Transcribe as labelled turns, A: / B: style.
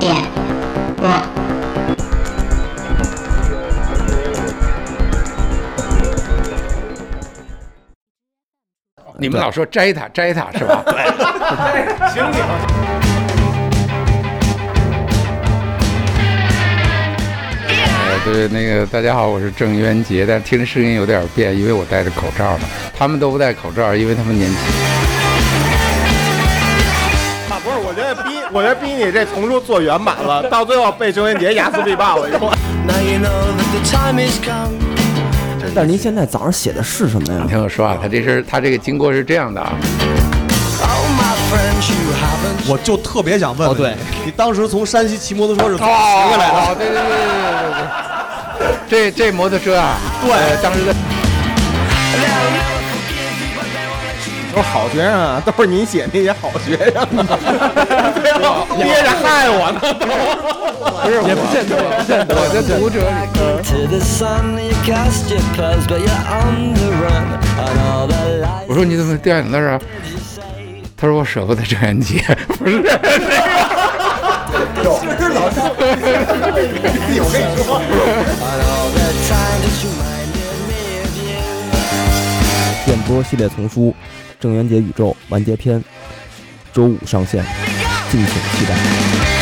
A: 点我。你们老说摘它，摘它是吧？
B: 对，行
A: 你。对，那个大家好，我是郑渊洁，但听声音有点变，因为我戴着口罩呢。他们都不戴口罩，因为他们年轻。
B: 啊，不是，我觉得逼，我觉得逼你这重出做圆满了，到最后被郑渊洁压死必报了，以后。
C: 但是您现在早上写的是什么呀
A: 你？听我说啊，他这是，他这个经过是这样的啊。
D: 我就特别想问问
C: 哦对
D: 你，当时从山西骑摩托车是怎么
A: 哦
D: 骑回来的？
A: 对对对对对对，这这摩托车啊，
D: 对
A: 呃当时在
B: 都是好学生啊，都是你写那些好学生啊，最后憋着害我呢，
A: 不是也不见得，不见得，我读者。我说你怎么掉眼泪啊？他说我舍不得郑渊洁，不是。
C: 电波系列丛书《郑渊洁宇宙完结篇》，周五上线，敬请期待。